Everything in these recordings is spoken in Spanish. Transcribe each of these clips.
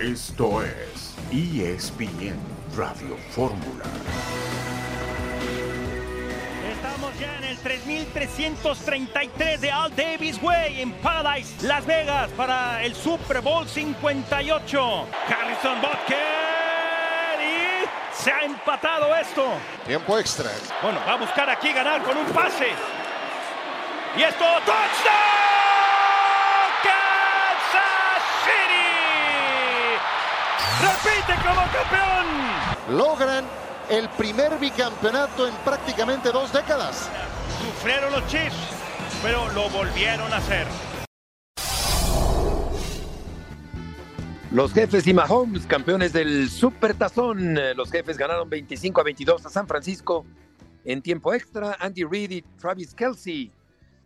Esto es ESPN Radio Fórmula. Estamos ya en el 3333 de Al Davis Way en Paradise, Las Vegas, para el Super Bowl 58. Harrison Butker y se ha empatado esto. Tiempo extra. Bueno, va a buscar aquí ganar con un pase. Y esto, touchdown. Campeón. Logran el primer bicampeonato en prácticamente dos décadas. Sufrieron los Chiefs, pero lo volvieron a hacer. Los jefes y Mahomes, campeones del Super Tazón. Los jefes ganaron 25 a 22 a San Francisco. En tiempo extra, Andy Reid y Travis Kelsey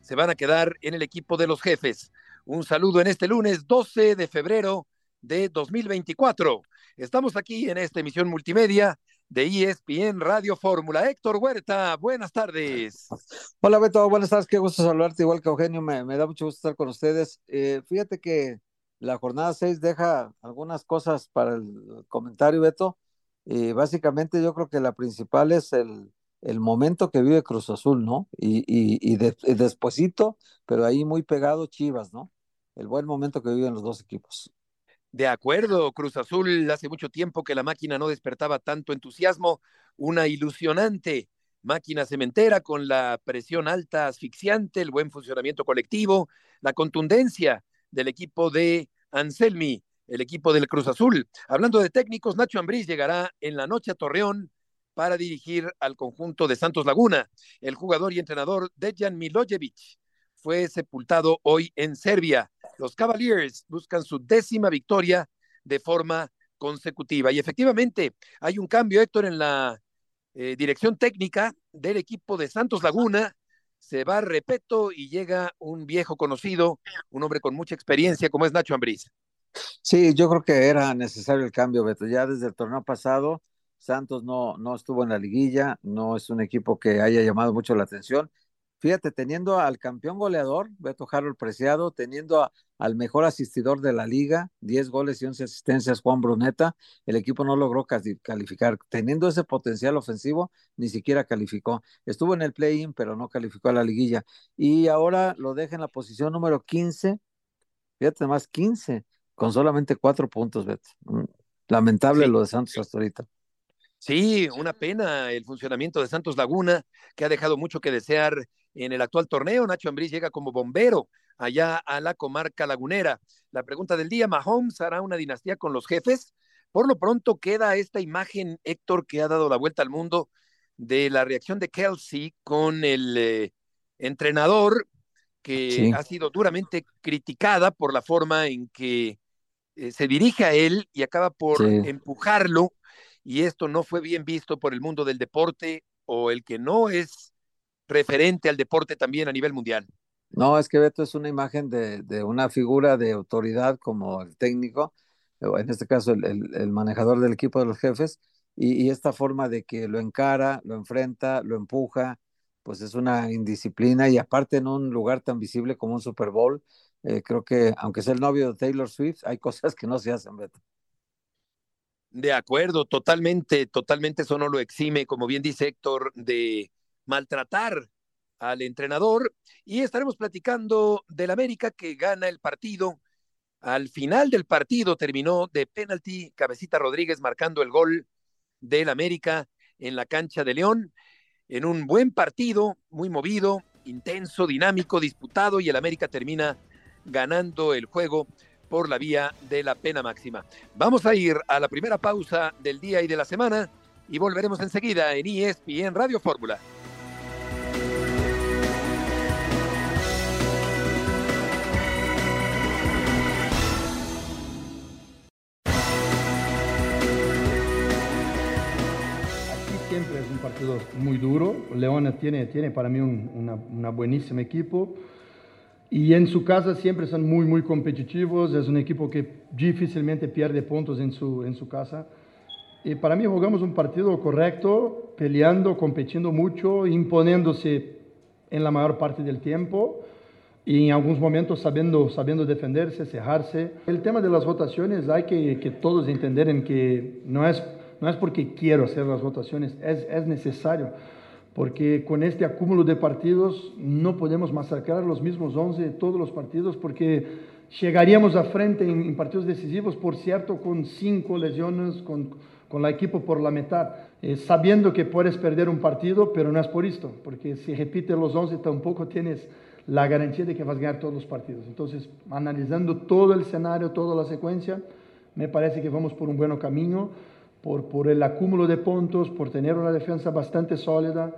se van a quedar en el equipo de los jefes. Un saludo en este lunes 12 de febrero de 2024. Estamos aquí en esta emisión multimedia de ESPN Radio Fórmula. Héctor Huerta, buenas tardes. Hola Beto, buenas tardes, qué gusto saludarte igual que Eugenio, me, da mucho gusto estar con ustedes. Eh, fíjate que la jornada 6 deja algunas cosas para el comentario, Beto. Y básicamente yo creo que la principal es el, el momento que vive Cruz Azul, ¿no? Y, y, y, de, pero ahí muy pegado Chivas, ¿no? El buen momento que viven los dos equipos. De acuerdo, Cruz Azul, hace mucho tiempo que la máquina no despertaba tanto entusiasmo, una ilusionante máquina cementera con la presión alta asfixiante, el buen funcionamiento colectivo, la contundencia del equipo de Anselmi, el equipo del Cruz Azul. Hablando de técnicos, Nacho Ambriz llegará en la noche a Torreón para dirigir al conjunto de Santos Laguna. El jugador y entrenador Dejan Milojevic fue sepultado hoy en Serbia. Los Cavaliers buscan su décima victoria de forma consecutiva. Y efectivamente, hay un cambio, Héctor, en la eh, dirección técnica del equipo de Santos Laguna. Se va Repeto y llega un viejo conocido, un hombre con mucha experiencia como es Nacho Ambriz. Sí, yo creo que era necesario el cambio, Beto. Ya desde el torneo pasado, Santos no, no estuvo en la liguilla, no es un equipo que haya llamado mucho la atención fíjate, teniendo al campeón goleador, Beto Harold Preciado, teniendo a, al mejor asistidor de la liga, 10 goles y 11 asistencias, Juan Bruneta, el equipo no logró calificar. Teniendo ese potencial ofensivo, ni siquiera calificó. Estuvo en el play-in, pero no calificó a la liguilla. Y ahora lo deja en la posición número 15, fíjate más, 15, con solamente cuatro puntos, Beto. Lamentable sí. lo de Santos hasta ahorita. Sí, una pena el funcionamiento de Santos Laguna, que ha dejado mucho que desear en el actual torneo. Nacho Ambriz llega como bombero allá a la comarca lagunera. La pregunta del día, ¿Mahomes hará una dinastía con los jefes? Por lo pronto queda esta imagen, Héctor, que ha dado la vuelta al mundo de la reacción de Kelsey con el eh, entrenador que sí. ha sido duramente criticada por la forma en que eh, se dirige a él y acaba por sí. empujarlo y esto no fue bien visto por el mundo del deporte o el que no es referente al deporte también a nivel mundial. No, es que Beto es una imagen de, una figura de autoridad como el técnico, en este caso el, el, el manejador del equipo de los jefes, y, y, esta forma de que lo encara, lo enfrenta, lo empuja, pues es una indisciplina y aparte en un lugar tan visible como un Super Bowl, eh, creo que aunque sea el novio de Taylor Swift, hay cosas que no se hacen, Beto. De acuerdo, totalmente, totalmente eso no lo exime, como bien dice Héctor, de maltratar al entrenador. Y estaremos platicando del América que gana el partido. Al final del partido terminó de penalti, Cabecita Rodríguez marcando el gol del América en la cancha de León, en un buen partido, muy movido, intenso, dinámico, disputado, y el América termina ganando el juego por la vía de la pena máxima. Vamos a ir a la primera pausa del día y de la semana y volveremos enseguida en ESPN Radio Fórmula. Siempre es un partido muy duro. León tiene, tiene para mí un una, una buenísimo equipo. Y en su casa siempre son muy, muy competitivos. Es un equipo que difícilmente pierde puntos en su, en su casa. Y para mí jugamos un partido correcto, peleando, competiendo mucho, imponiéndose en la mayor parte del tiempo. y en algunos momentos sabiendo, sabiendo defenderse, cerrarse. El tema de las rotaciones hay que, que todos entender que no es, no es porque quiero hacer las rotaciones, es, es necesario, porque con este acúmulo de partidos no podemos masacrar los mismos 11 todos los partidos, porque llegaríamos a frente en, en partidos decisivos, por cierto, con cinco lesiones, con, con la equipo por la mitad, eh, sabiendo que puedes perder un partido, pero no es por esto, porque si repite los 11 tampoco tienes la garantía de que vas a ganar todos los partidos. Entonces, analizando todo el escenario, toda la secuencia, me parece que vamos por un buen camino, por, por el acúmulo de puntos, por tener una defensa bastante sólida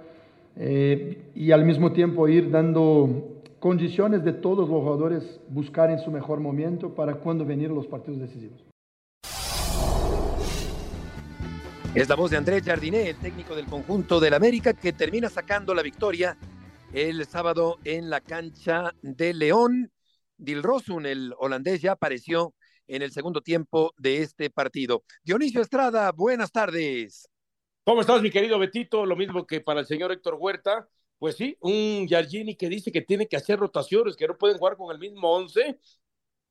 eh, y al mismo tiempo ir dando condiciones de todos los jugadores buscar en su mejor momento para cuando venir los partidos decisivos. Es la voz de Andrés Jardiné, el técnico del conjunto del América, que termina sacando la victoria el sábado en la cancha de León. Dilrosun, el holandés, ya apareció en el segundo tiempo de este partido. Dionisio Estrada, buenas tardes. ¿Cómo estás, mi querido Betito? Lo mismo que para el señor Héctor Huerta. Pues sí, un Yargini que dice que tiene que hacer rotaciones, que no pueden jugar con el mismo once,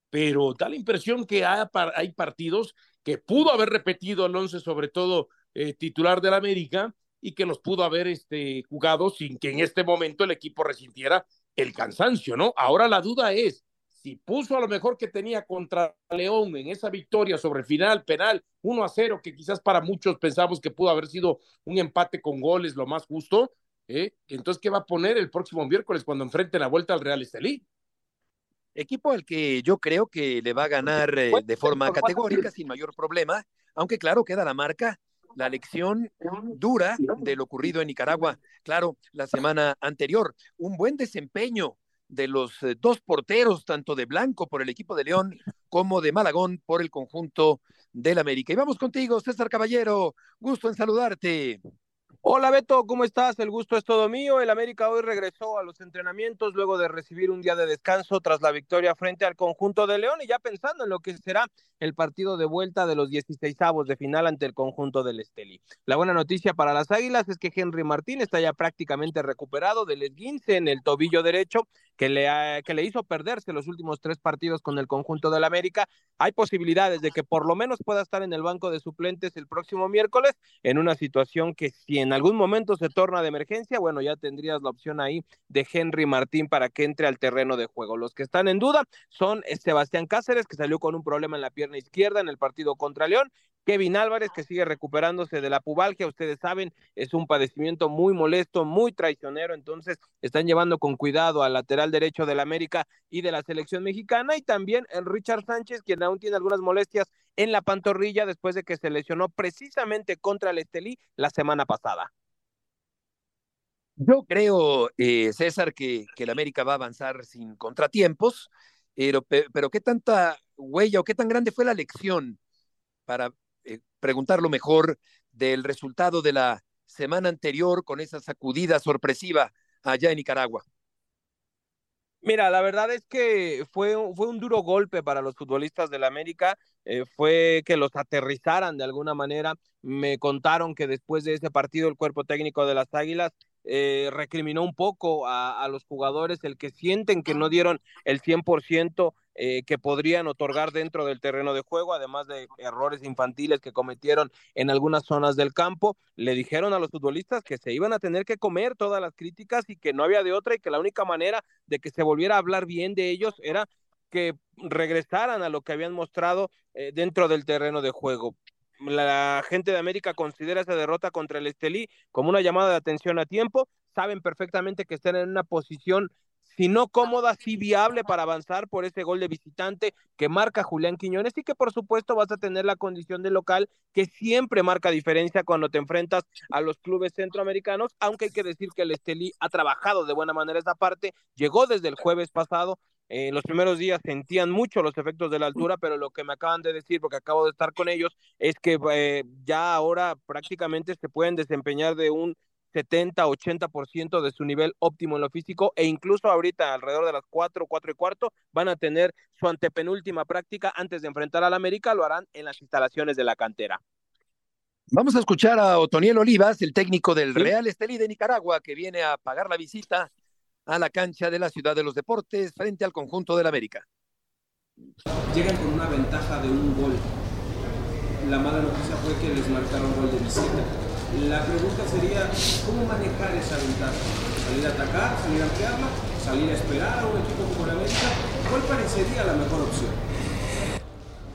pero da la impresión que hay partidos que pudo haber repetido el once, sobre todo eh, titular del América, y que los pudo haber este, jugado sin que en este momento el equipo resintiera el cansancio, ¿no? Ahora la duda es si puso a lo mejor que tenía contra León en esa victoria sobre el final penal 1 a 0, que quizás para muchos pensamos que pudo haber sido un empate con goles lo más justo, ¿eh? entonces, ¿qué va a poner el próximo miércoles cuando enfrente la vuelta al Real Estelí? Equipo al que yo creo que le va a ganar eh, de forma categórica, sin mayor problema, aunque claro, queda la marca la lección dura de lo ocurrido en Nicaragua, claro, la semana anterior. Un buen desempeño de los eh, dos porteros, tanto de Blanco por el equipo de León como de Malagón por el conjunto del América. Y vamos contigo, César Caballero, gusto en saludarte. Hola Beto, ¿cómo estás? El gusto es todo mío. El América hoy regresó a los entrenamientos luego de recibir un día de descanso tras la victoria frente al conjunto de León y ya pensando en lo que será el partido de vuelta de los 16 avos de final ante el conjunto del Esteli. La buena noticia para las Águilas es que Henry Martín está ya prácticamente recuperado del esguince en el tobillo derecho que le, que le hizo perderse los últimos tres partidos con el conjunto del América. Hay posibilidades de que por lo menos pueda estar en el banco de suplentes el próximo miércoles en una situación que si en algún momento se torna de emergencia, bueno, ya tendrías la opción ahí de Henry Martín para que entre al terreno de juego. Los que están en duda son Sebastián Cáceres, que salió con un problema en la pierna izquierda en el partido contra León, Kevin Álvarez, que sigue recuperándose de la pubalgia, ustedes saben, es un padecimiento muy molesto, muy traicionero, entonces están llevando con cuidado al lateral derecho del América y de la selección mexicana, y también el Richard Sánchez, quien aún tiene algunas molestias en la pantorrilla después de que se lesionó precisamente contra el Estelí la semana pasada. Yo creo, eh, César, que, que el América va a avanzar sin contratiempos, pero, pero qué tanta huella o qué tan grande fue la lección para eh, preguntar lo mejor del resultado de la semana anterior con esa sacudida sorpresiva allá en Nicaragua. Mira, la verdad es que fue, fue un duro golpe para los futbolistas del América, eh, fue que los aterrizaran de alguna manera. Me contaron que después de ese partido el cuerpo técnico de las Águilas eh, recriminó un poco a, a, los jugadores el que sienten que no dieron el 100% eh, que podrían otorgar dentro del terreno de juego, además de errores infantiles que cometieron en algunas zonas del campo. Le dijeron a los futbolistas que se iban a tener que comer todas las críticas y que no había de otra y que la única manera de que se volviera a hablar bien de ellos era que regresaran a lo que habían mostrado eh, dentro del terreno de juego la gente de América considera esa derrota contra el Estelí como una llamada de atención a tiempo, saben perfectamente que están en una posición si no cómoda, sí viable para avanzar por ese gol de visitante que marca Julián Quiñones y que por supuesto vas a tener la condición de local que siempre marca diferencia cuando te enfrentas a los clubes centroamericanos, aunque hay que decir que el Estelí ha trabajado de buena manera esa parte, llegó desde el jueves pasado, eh, los primeros días sentían mucho los efectos de la altura, pero lo que me acaban de decir, porque acabo de estar con ellos, es que eh, ya ahora prácticamente se pueden desempeñar de un 70, 80% de su nivel óptimo en lo físico e incluso ahorita alrededor de las 4, 4 y cuarto van a tener su antepenúltima práctica antes de enfrentar al América, lo harán en las instalaciones de la cantera. Vamos a escuchar a Otoniel Olivas, el técnico del Real Estelí de Nicaragua, que viene a pagar la visita a la cancha de la Ciudad de los Deportes frente al conjunto del América. Llegan con una ventaja de un gol. La mala noticia fue que les marcaron gol de visita. La pregunta sería, ¿cómo manejar esa ventaja? ¿Salir a atacar, salir a ampliarla, salir a esperar a un equipo como la América? ¿Cuál parecería la mejor opción?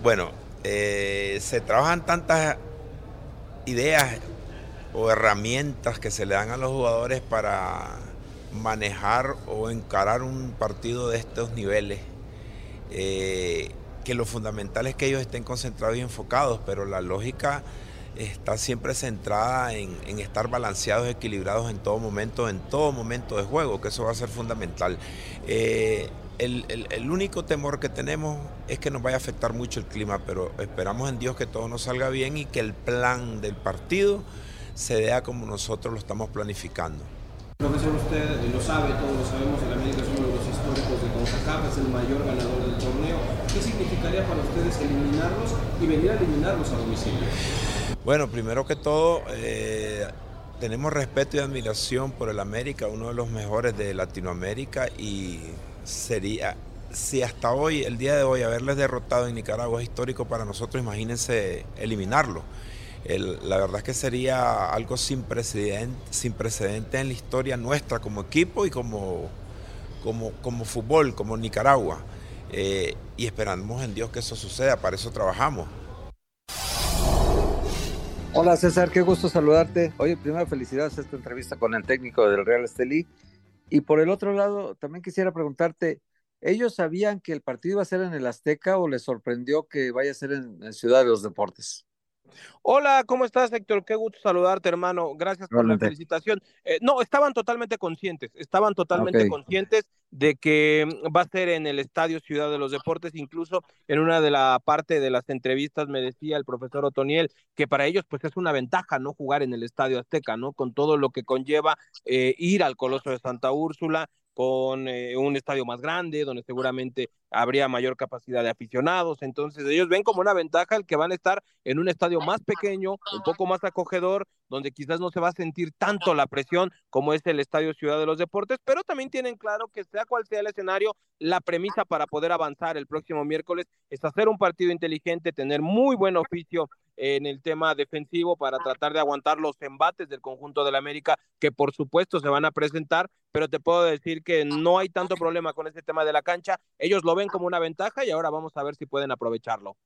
Bueno, eh, se trabajan tantas ideas o herramientas que se le dan a los jugadores para manejar o encarar un partido de estos niveles. Eh, que lo fundamental es que ellos estén concentrados y enfocados, pero la lógica está siempre centrada en, estar balanceados, equilibrados en todo momento, en todo momento de juego, que eso va a ser fundamental. Eh, el, único temor que tenemos es que nos vaya a afectar mucho el clima, pero esperamos en Dios que todo nos salga bien y que el plan del partido se vea como nosotros lo estamos planificando. Profesor, usted lo sabe, todos lo sabemos, el América es uno de los históricos de CONCACAF, es el mayor ganador del torneo. ¿Qué significaría para ustedes eliminarlos y venir a eliminarlos a domicilio? Bueno, primero que todo, eh, tenemos respeto y admiración por el América, uno de los mejores de Latinoamérica y sería, si hasta hoy, el día de hoy, haberles derrotado en Nicaragua es histórico para nosotros, imagínense eliminarlo. La verdad es que sería algo sin precedente, sin precedente en la historia nuestra como equipo y como, como, como fútbol, como Nicaragua. Eh, y esperamos en Dios que eso suceda, para eso trabajamos. Hola César, qué gusto saludarte. Oye, primero felicidades esta entrevista con el técnico del Real Estelí. Y por el otro lado, también quisiera preguntarte, ¿ellos sabían que el partido iba a ser en el Azteca o les sorprendió que vaya a ser en, Ciudad de los Deportes? Hola, ¿cómo estás, Héctor? Qué gusto saludarte, hermano. Gracias por la felicitación. Eh, no, estaban totalmente conscientes, estaban totalmente conscientes de que mm, va a ser en el Estadio Ciudad de los Deportes. Incluso en una de la parte de las entrevistas me decía el profesor Otoniel que para ellos pues es una ventaja no jugar en el Estadio Azteca, ¿no? Con todo lo que conlleva eh, ir al Coloso de Santa Úrsula, con eh, un estadio más grande, donde seguramente habría mayor capacidad de aficionados. Entonces ellos ven como una ventaja el que van a estar en un estadio más pequeño, un poco más acogedor, donde quizás no se va a sentir tanto la presión como es el Estadio Ciudad de los Deportes, pero también tienen claro que sea cual sea el escenario, la premisa para poder avanzar el próximo miércoles es hacer un partido inteligente, tener muy buen oficio en el tema defensivo para tratar de aguantar los embates del conjunto del América que por supuesto se van a presentar, pero te puedo decir que no hay tanto problema con este tema de la cancha, ellos lo ven como una ventaja y ahora vamos a ver si pueden aprovecharlo.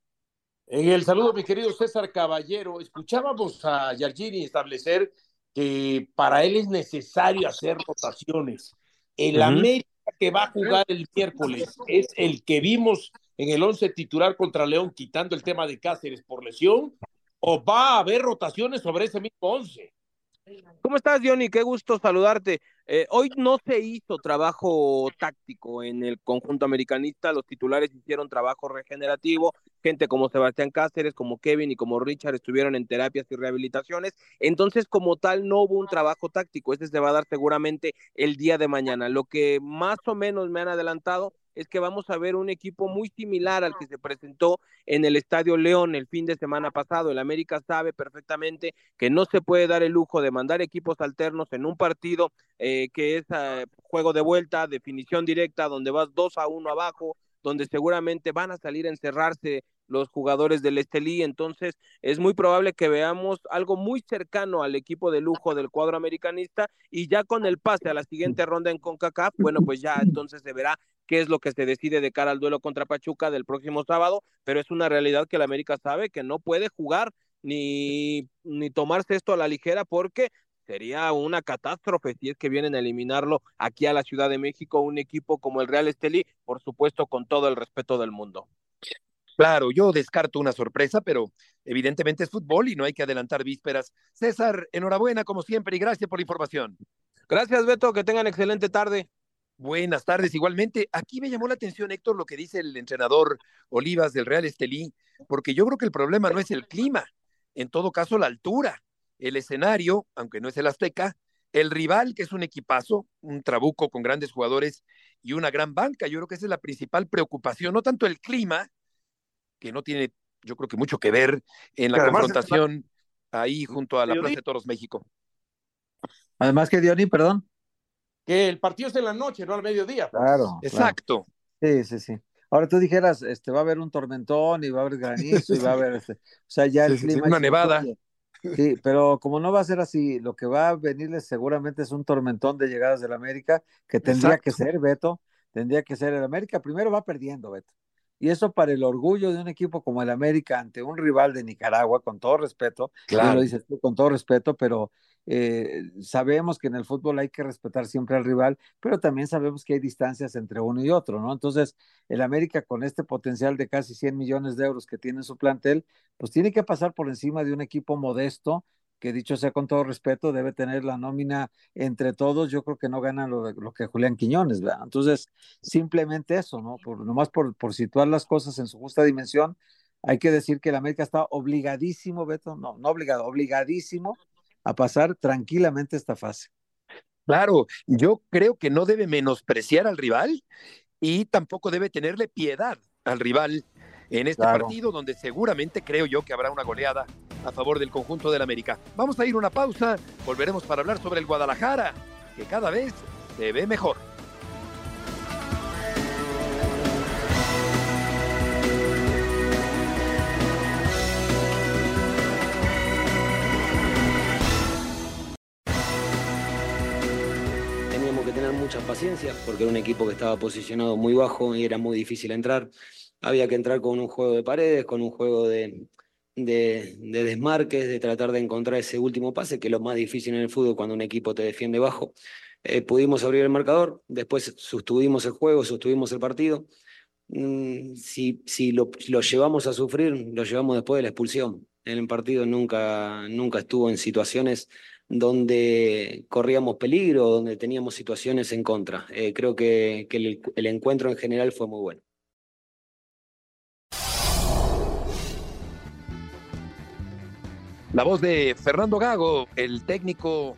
En el saludo, mi querido César Caballero, escuchábamos a Yargini establecer que para él es necesario hacer rotaciones. El América que va a jugar el miércoles es el que vimos en el once titular contra León, quitando el tema de Cáceres por lesión, o va a haber rotaciones sobre ese mismo once. ¿Cómo estás, Johnny? Qué gusto saludarte. Eh, hoy no se hizo trabajo táctico en el conjunto americanista, los titulares hicieron trabajo regenerativo, gente como Sebastián Cáceres, como Kevin y como Richard estuvieron en terapias y rehabilitaciones, entonces como tal no hubo un trabajo táctico, este se va a dar seguramente el día de mañana. Lo que más o menos me han adelantado es que vamos a ver un equipo muy similar al que se presentó en el Estadio León el fin de semana pasado. El América sabe perfectamente que no se puede dar el lujo de mandar equipos alternos en un partido eh, que es eh, juego de vuelta, definición directa, donde vas dos a uno abajo, donde seguramente van a salir a encerrarse los jugadores del Estelí, entonces es muy probable que veamos algo muy cercano al equipo de lujo del cuadro americanista y ya con el pase a la siguiente ronda en CONCACAF, bueno, pues ya entonces se verá qué es lo que se decide de cara al duelo contra Pachuca del próximo sábado, pero es una realidad que el América sabe que no puede jugar ni, ni tomarse esto a la ligera porque sería una catástrofe si es que vienen a eliminarlo aquí a la Ciudad de México un equipo como el Real Estelí, por supuesto con todo el respeto del mundo. Claro, yo descarto una sorpresa, pero evidentemente es fútbol y no hay que adelantar vísperas. César, enhorabuena como siempre y gracias por la información. Gracias, Beto, que tengan excelente tarde. Buenas tardes, igualmente. Aquí me llamó la atención, Héctor, lo que dice el entrenador Olivas del Real Estelí, porque yo creo que el problema no es el clima, en todo caso la altura, el escenario, aunque no es el Azteca, el rival, que es un equipazo, un trabuco con grandes jugadores y una gran banca. Yo creo que esa es la principal preocupación, no tanto el clima, que no tiene, yo creo que mucho que ver en la confrontación ahí junto a la Plaza de Toros México. Además que Diony, perdón. Que el partido es en la noche, no al mediodía. Pues. Claro. Exacto. Sí, sí, sí. Ahora tú dijeras, este, va a haber un tormentón y va a haber granizo y va a haber, este, o sea, ya el clima. una nevada. Sí, pero como no va a ser así, lo que va a venirles seguramente es un tormentón de llegadas del América, que tendría que ser, Beto, tendría que ser el América. Primero va perdiendo, Beto. Y eso para el orgullo de un equipo como el América ante un rival de Nicaragua, con todo respeto, claro. lo dices tú, con todo respeto, pero eh, sabemos que en el fútbol hay que respetar siempre al rival, pero también sabemos que hay distancias entre uno y otro, ¿no? Entonces, el América con este potencial de casi 100 millones de euros que tiene en su plantel, pues tiene que pasar por encima de un equipo modesto que dicho sea con todo respeto, debe tener la nómina entre todos, yo creo que no gana lo, lo que Julián Quiñones, ¿verdad? Entonces, simplemente eso, ¿no? Por, nomás por, por situar las cosas en su justa dimensión, hay que decir que el América está obligadísimo, Beto, no, no obligado, obligadísimo a pasar tranquilamente esta fase. Claro, yo creo que no debe menospreciar al rival y tampoco debe tenerle piedad al rival en este partido donde seguramente creo yo que habrá una goleada a favor del conjunto del América. Vamos a ir una pausa, volveremos para hablar sobre el Guadalajara, que cada vez se ve mejor. Teníamos que tener mucha paciencia porque era un equipo que estaba posicionado muy bajo y era muy difícil entrar había que entrar con un juego de paredes, con un juego de, de, desmarques, de tratar de encontrar ese último pase, que es lo más difícil en el fútbol cuando un equipo te defiende bajo. Eh, pudimos abrir el marcador, después sostuvimos el juego, sostuvimos el partido. Mm, si si lo, lo, llevamos a sufrir, lo llevamos después de la expulsión. En el partido nunca, nunca estuvo en situaciones donde corríamos peligro, donde teníamos situaciones en contra. Eh, creo que, que el, el encuentro en general fue muy bueno. La voz de Fernando Gago, el técnico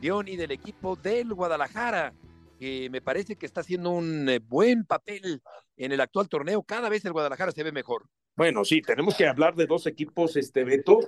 Dioni del equipo del Guadalajara, que me parece que está haciendo un eh, buen papel en el actual torneo. Cada vez el Guadalajara se ve mejor. Bueno, sí, tenemos que hablar de dos equipos, este Beto,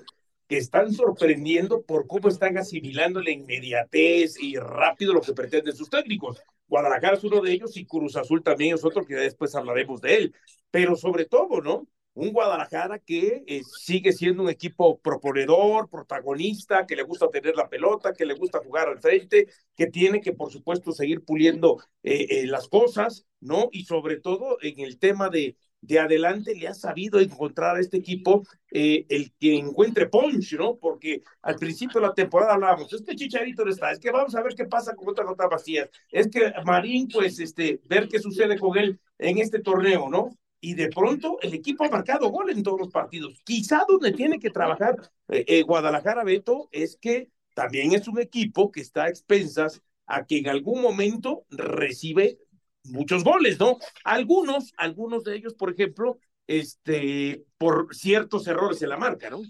que están sorprendiendo por cómo están asimilando la inmediatez y rápido lo que pretenden sus técnicos. Guadalajara es uno de ellos y Cruz Azul también es otro que después hablaremos de él. Pero sobre todo, ¿no? Un Guadalajara que eh, sigue siendo un equipo proponedor, protagonista, que le gusta tener la pelota, que le gusta jugar al frente, que tiene que, por supuesto, seguir puliendo eh, eh, las cosas, ¿no? Y sobre todo en el tema de, de adelante le ha sabido encontrar a este equipo el que encuentre punch, ¿no? Porque al principio de la temporada hablábamos, es que Chicharito no está, es que vamos a ver qué pasa con otra nota vacías, es que Marín, pues, este, ver qué sucede con él en este torneo, ¿no? Y de pronto el equipo ha marcado gol en todos los partidos. Quizá donde tiene que trabajar eh, eh, Guadalajara Beto es que también es un equipo que está a expensas a que en algún momento recibe muchos goles, ¿no? Algunos, algunos de ellos, por ejemplo, este, por ciertos errores en la marca, ¿no?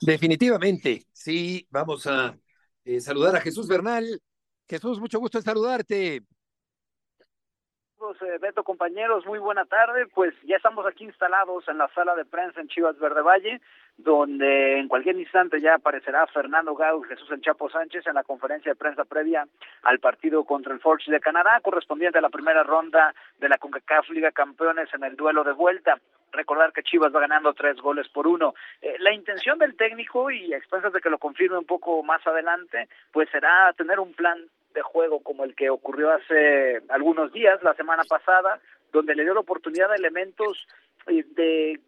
Definitivamente, sí, vamos a eh, saludar a Jesús Bernal. Jesús, mucho gusto en saludarte. Eh, Beto, compañeros, muy buena tarde. Pues ya estamos aquí instalados en la sala de prensa en Chivas Verde Valle, donde en cualquier instante ya aparecerá Fernando Gau Jesús El Chapo Sánchez en la conferencia de prensa previa al partido contra el Forge de Canadá, correspondiente a la primera ronda de la CONCACAF Liga Campeones en el duelo de vuelta. Recordar que Chivas va ganando tres goles por uno. Eh, la intención del técnico, y a expensas de que lo confirme un poco más adelante, pues será tener un plan de juego como el que ocurrió hace algunos días, la semana pasada, donde le dio la oportunidad a elementos eh, de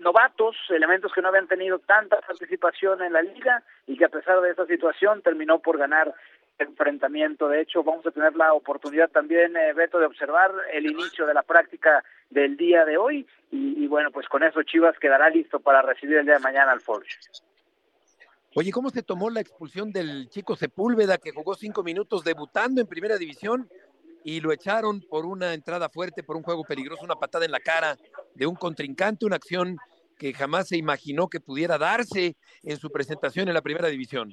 novatos, elementos que no habían tenido tanta participación en la liga y que a pesar de esa situación terminó por ganar enfrentamiento. De hecho, vamos a tener la oportunidad también, eh, Beto, de observar el inicio de la práctica del día de hoy y, y, bueno, pues con eso Chivas quedará listo para recibir el día de mañana al Forge. Oye, ¿cómo se tomó la expulsión del chico Sepúlveda que jugó cinco minutos debutando en primera división y lo echaron por una entrada fuerte, por un juego peligroso, una patada en la cara de un contrincante, una acción que jamás se imaginó que pudiera darse en su presentación en la primera división?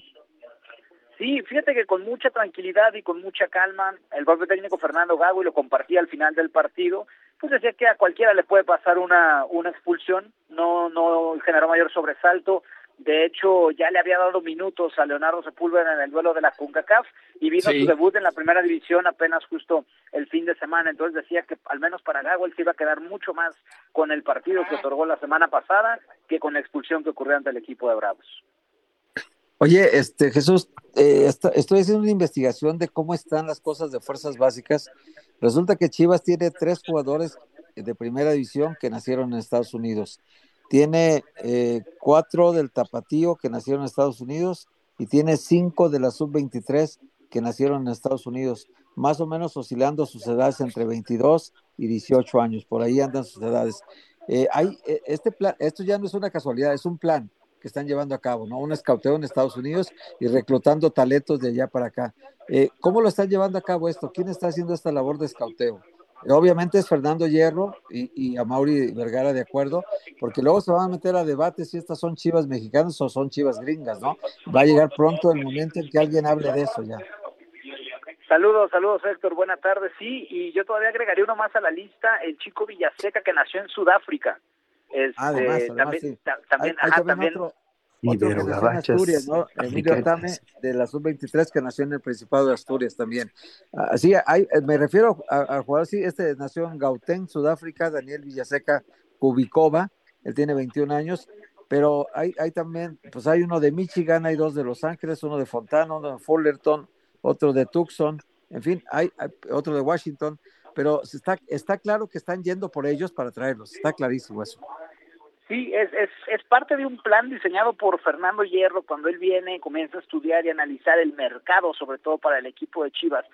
Sí, fíjate que con mucha tranquilidad y con mucha calma, el propio técnico Fernando Gago, y lo compartía al final del partido, pues decía que a cualquiera le puede pasar una, una expulsión, no, no generó mayor sobresalto, De hecho, ya le había dado minutos a Leonardo Sepúlveda en el duelo de la CONCACAF y vino Sí. su debut en la primera división apenas justo el fin de semana. Entonces decía que al menos para Gago él se iba a quedar mucho más con el partido que otorgó la semana pasada que con la expulsión que ocurrió ante el equipo de Bravos. Oye, este Jesús, eh, estoy haciendo una investigación de cómo están las cosas de fuerzas básicas. Resulta que Chivas tiene tres jugadores de primera división que nacieron en Estados Unidos. Tiene eh, cuatro del Tapatío que nacieron en Estados Unidos y tiene cinco de la Sub-23 que nacieron en Estados Unidos, más o menos oscilando sus edades entre 22 y 18 años. Por ahí andan sus edades. Eh, hay, eh, este plan, esto ya no es una casualidad, es un plan que están llevando a cabo, ¿no? Un escauteo en Estados Unidos y reclutando talentos de allá para acá. ¿Cómo lo están llevando a cabo esto? ¿Quién está haciendo esta labor de escauteo? Obviamente es Fernando Hierro y, y a Mauri Vergara de acuerdo, porque luego se van a meter a debate si estas son chivas mexicanas o son chivas gringas, ¿no? Va a llegar pronto el momento en que alguien hable de eso ya. Saludos, saludos Héctor, buena tarde. Sí, y yo todavía agregaría uno más a la lista, el chico Villaseca que nació en Sudáfrica. Este, Además, además, también, sí. también, Hay- hay ajá, también también. otro, En Asturias, ¿no? Emilio Atame, de la sub-23, que nació en el Principado de Asturias también. Así, hay, eh, me refiero a- al jugador, sí, este nació en Gauteng, Sudáfrica, Daniel Villaseca Kubikova, él tiene 21 años, pero hay, hay también, pues hay uno de Michigan, hay dos de Los Ángeles, uno de Fontana, uno de Fullerton, otro de Tucson, en fin, hay, hay otro de Washington, pero está, está claro que están yendo por ellos para traerlos, está clarísimo eso. Sí, es, es, es parte de un plan diseñado por Fernando Hierro cuando él viene, comienza a estudiar y analizar el mercado, sobre todo para el equipo de Chivas.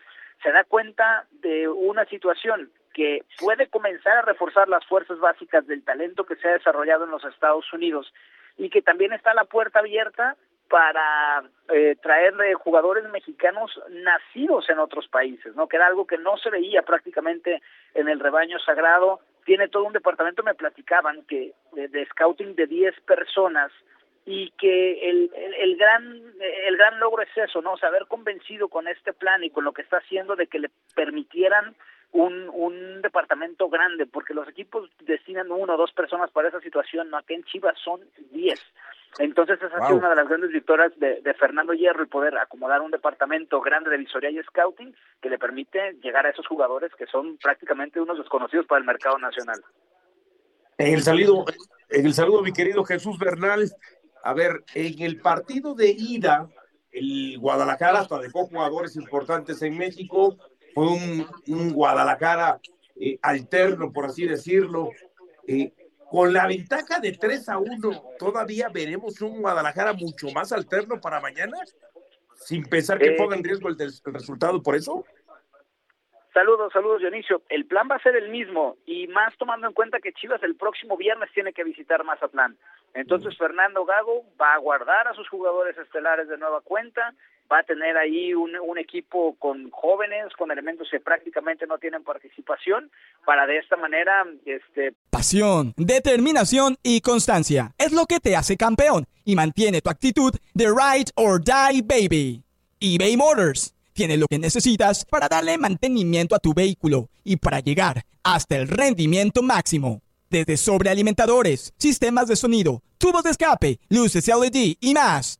Se da cuenta de una situación que puede comenzar a reforzar las fuerzas básicas del talento que se ha desarrollado en los Estados Unidos y que también está la puerta abierta para eh, traerle jugadores mexicanos nacidos en otros países, ¿no? Que era algo que no se veía prácticamente en el rebaño sagrado. Tiene todo un departamento, me platicaban, que de, scouting de 10 personas y que el, el, el, gran el gran logro es eso, ¿no? O sea, haber convencido con este plan y con lo que está haciendo de que le permitieran un, un departamento grande, porque los equipos destinan uno o dos personas para esa situación, ¿no? Aquí en Chivas son 10. Entonces esa ha sido Wow. una de las grandes victorias de, de Fernando Hierro, el poder acomodar un departamento grande de visoría y scouting que le permite llegar a esos jugadores que son prácticamente unos desconocidos para el mercado nacional. En el saludo, en el saludo, mi querido Jesús Bernal. A ver, en el partido de ida, el Guadalajara hasta dejó jugadores importantes en México. Fue un, un Guadalajara eh, alterno, por así decirlo. Eh, con la ventaja de 3 a 1, ¿todavía veremos un Guadalajara mucho más alterno para mañana? Sin pensar que Eh, ponga en riesgo el, des- el resultado por eso. Saludos, saludos Dionisio. El plan va a ser el mismo y más tomando en cuenta que Chivas el próximo viernes tiene que visitar Mazatlán. Entonces Fernando Gago va a guardar a sus jugadores estelares de nueva cuenta, va a tener ahí un, equipo con jóvenes, con elementos que prácticamente no tienen participación, para de esta manera este, Pasión, determinación y constancia es lo que te hace campeón y mantiene tu actitud de ride or die baby. eBay Motors tiene lo que necesitas para darle mantenimiento a tu vehículo y para llegar hasta el rendimiento máximo. Desde sobrealimentadores, sistemas de sonido, tubos de escape, luces LED y más.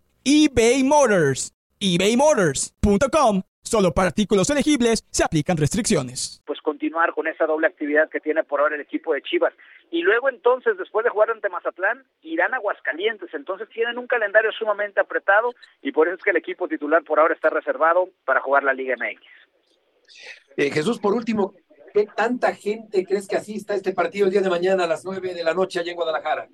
eBay Motors. ebaymotors.com. Solo para artículos elegibles se aplican restricciones. pues continuar con esa doble actividad que tiene por ahora el equipo de Chivas. Y luego entonces, después de jugar ante Mazatlán, irán a Aguascalientes. Entonces tienen un calendario sumamente apretado y por eso es que el equipo titular por ahora está reservado para jugar la Liga MX. Eh, Jesús, por último, ¿qué tanta gente crees que asista a este partido el día de mañana a las 9 de la noche allá en Guadalajara?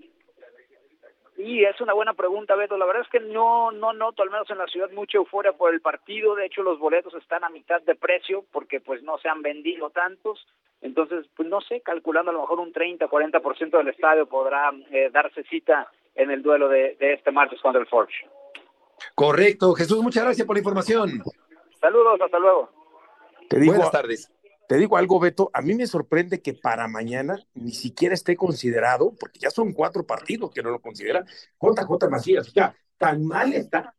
Y es una buena pregunta, Beto. La verdad es que no, no noto, al menos en la ciudad, mucha euforia por el partido. De hecho, los boletos están a mitad de precio porque pues no se han vendido tantos. Entonces, pues no sé, calculando a lo mejor un 30, 40% del estadio podrá eh, darse cita en el duelo de, de este martes contra el Forge. Correcto. Jesús, muchas gracias por la información. Saludos, hasta luego. Te digo, Buenas tardes. Te digo algo, Beto, a mí me sorprende que para mañana ni siquiera esté considerado, porque ya son cuatro partidos que no lo considera, JJ Macías. O sea, tan mal está.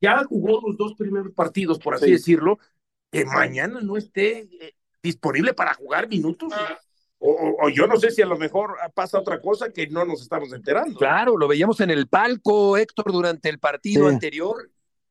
Ya jugó los dos primeros partidos, por así Sí. decirlo, que mañana no esté eh, disponible para jugar minutos. O, o- o yo no sé si a lo mejor pasa otra cosa que no nos estamos enterando. Claro, lo veíamos en el palco, Héctor, durante el partido Sí. anterior.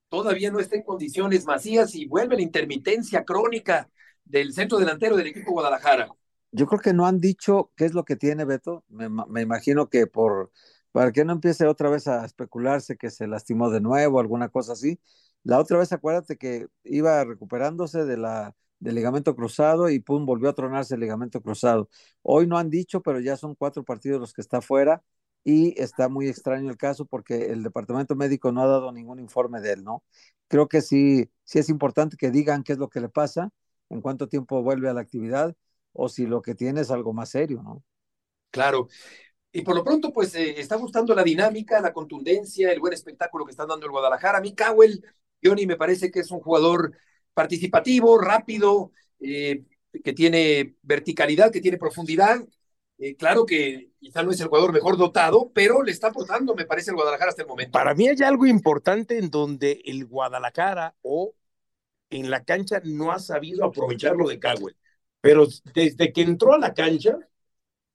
Todavía no está en condiciones Macías y vuelve la intermitencia crónica del centro delantero del equipo Guadalajara. Yo creo que no han dicho qué es lo que tiene Beto. Me, ma- me imagino que por para que no empiece otra vez a especularse que se lastimó de nuevo, alguna cosa así. La otra vez acuérdate que iba recuperándose de la del ligamento cruzado y pum, volvió a tronarse el ligamento cruzado. Hoy no han dicho, pero ya son cuatro partidos los que está fuera y está muy extraño el caso porque el departamento médico no ha dado ningún informe de él, ¿no? Creo que sí, sí es importante que digan qué es lo que le pasa, en cuánto tiempo vuelve a la actividad o si lo que tiene es algo más serio, ¿no? Claro. Y por lo pronto, pues eh, está gustando la dinámica, la contundencia, el buen espectáculo que está dando el Guadalajara. A mí, Cowell, Johnny, me parece que es un jugador participativo, rápido, eh, que tiene verticalidad, que tiene profundidad. Eh, claro que quizá no es el jugador mejor dotado, pero le está aportando, me parece, el Guadalajara hasta el momento. Para mí hay algo importante en donde el Guadalajara o en la cancha no ha sabido aprovecharlo de Cagüey. Pero desde que entró a la cancha,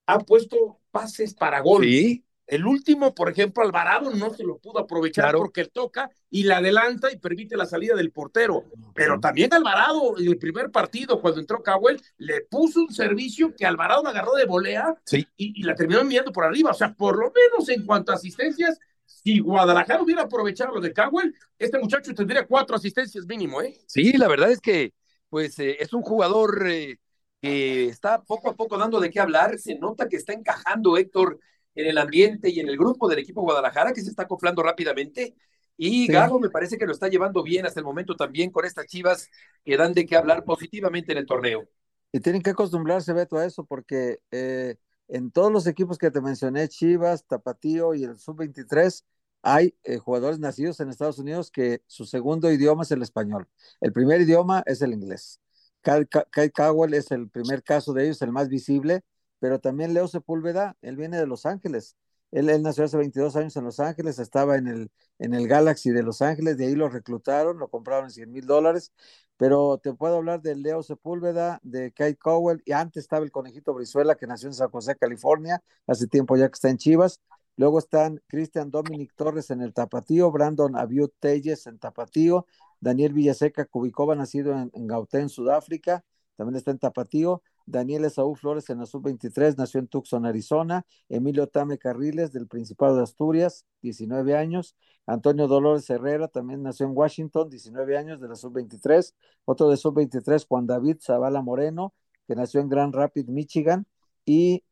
ha puesto pases para gol. Sí. El último, por ejemplo, Alvarado no se lo pudo aprovechar Claro. porque él toca y la adelanta y permite la salida del portero. Pero también Alvarado, en el primer partido, cuando entró Cowell, le puso un servicio que Alvarado la agarró de volea Sí. y, y la terminó enviando por arriba. O sea, por lo menos en cuanto a asistencias, si Guadalajara hubiera aprovechado lo de Cowell, este muchacho tendría cuatro asistencias mínimo, ¿eh? Sí, la verdad es que pues eh, es un jugador eh, que está poco a poco dando de qué hablar. Se nota que está encajando Héctor en el ambiente y en el grupo del equipo Guadalajara, que se está acoplando rápidamente. Y Sí. Gago me parece que lo está llevando bien hasta el momento también con estas chivas que dan de qué hablar positivamente en el torneo. Y tienen que acostumbrarse, Beto, a eso, porque eh, en todos los equipos que te mencioné, Chivas, Tapatío y el Sub-23, hay eh, jugadores nacidos en Estados Unidos que su segundo idioma es el español. El primer idioma es el inglés. Kai Ka- Kai Cowell es el primer caso de ellos, el más visible, pero también Leo Sepúlveda, él viene de Los Ángeles. Él, nació hace 22 años en Los Ángeles, estaba en el, en el Galaxy de Los Ángeles, de ahí lo reclutaron, lo compraron en 100 mil dólares, pero te puedo hablar de Leo Sepúlveda, de Kai Cowell, y antes estaba el Conejito Brizuela, que nació en San José, California, hace tiempo ya que está en Chivas. Luego están Cristian Dominic Torres en el Tapatío, Brandon Abiud Telles en Tapatío, Daniel Villaseca Cubicova, nacido en, en Gauteng, Sudáfrica, también está en Tapatío. Daniel Esaú Flores en la sub-23, nació en Tucson, Arizona. Emilio Tame Carriles del Principado de Asturias, 19 años. Antonio Dolores Herrera también nació en Washington, 19 años de la sub-23. Otro de sub-23, Juan David Zavala Moreno, que nació en Grand Rapids, Michigan. Y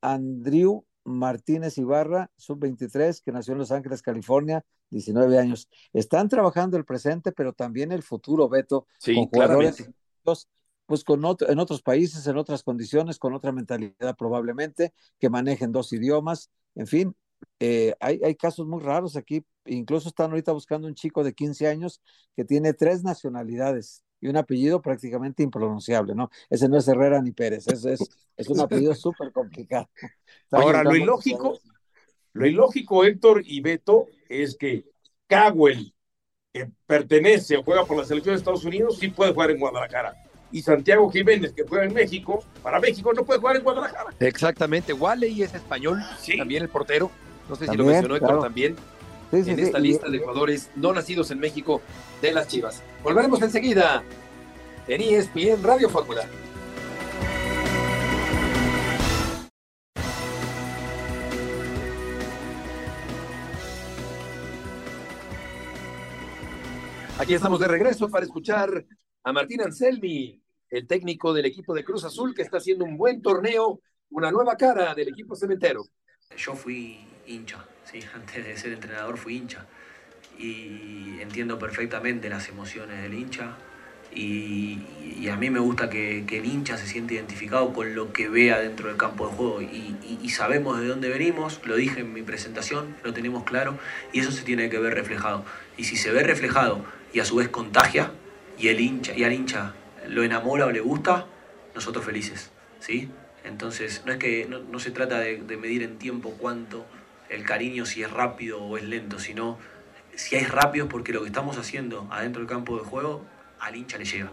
Andrew Martínez Ibarra, sub-23, que nació en Los Ángeles, California, 19 años. Están trabajando el presente, pero también el futuro, Beto, Sí, con jugadores claramente. Pues con otro, en otros países, en otras condiciones, con otra mentalidad probablemente, que manejen dos idiomas, en fin, eh, hay, hay casos muy raros aquí, incluso están ahorita buscando un chico de 15 años que tiene tres nacionalidades y un apellido prácticamente impronunciable, ¿no? Ese no es Herrera ni Pérez, es, es, es un apellido súper complicado. Ahora, lo ilógico, lo ilógico, Héctor y Beto, es que Cowell, que pertenece o juega por la selección de Estados Unidos, sí puede jugar en Guadalajara. Y Santiago Jiménez, que juega en México, para México no puede jugar en Guadalajara. Exactamente. Wally es español, también el portero. No sé si lo mencionó Héctor claro. también. Sí, sí, en sí, esta lista de jugadores no nacidos en México de las Chivas. Volveremos enseguida en ESPN Radio Fórmula. Aquí estamos de regreso para escuchar a Martín Anselmi, el técnico del equipo de Cruz Azul, que está haciendo un buen torneo, una nueva cara del equipo cementero. Yo fui hincha, ¿sí? antes de ser entrenador fui hincha y entiendo perfectamente las emociones del hincha Y, a mí me gusta que, el hincha se siente identificado con lo que vea dentro del campo de juego. Y, sabemos de dónde venimos, lo dije en mi presentación, lo tenemos claro, y eso se tiene que ver reflejado. Y si se ve reflejado y a su vez contagia, y, el hincha, y al hincha lo enamora o le gusta, nosotros felices. ¿sí? Entonces, no es que no, se trata de, medir en tiempo cuánto el cariño, si es rápido o es lento, sino si es rápido porque lo que estamos haciendo adentro del campo de juego al hincha le llega.